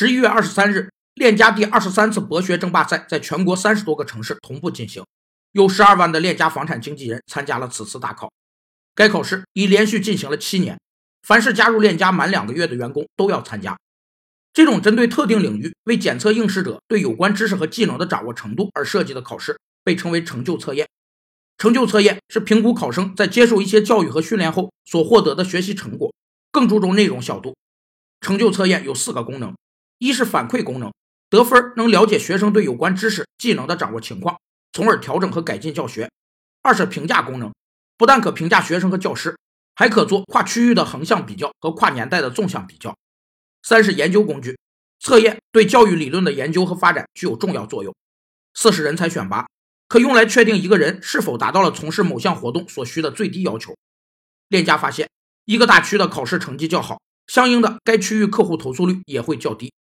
十一月二十三日，链家第二十三次博学争霸赛在全国三十多个城市同步进行，有十二万的链家房产经纪人参加了此次大考。该考试已连续进行了七年，凡是加入链家满两个月的员工都要参加。这种针对特定领域为检测应试者对有关知识和技能的掌握程度而设计的考试，被称为成就测验。成就测验是评估考生在接受一些教育和训练后所获得的学习成果，更注重内容小度。成就测验有四个功能。一是反馈功能，得分能了解学生对有关知识、技能的掌握情况，从而调整和改进教学；二是评价功能，不但可评价学生和教师，还可做跨区域的横向比较和跨年代的纵向比较；三是研究工具，测验对教育理论的研究和发展具有重要作用；四是人才选拔，可用来确定一个人是否达到了从事某项活动所需的最低要求。链家发现，一个大区的考试成绩较好，相应的该区域客户投诉率也会较低。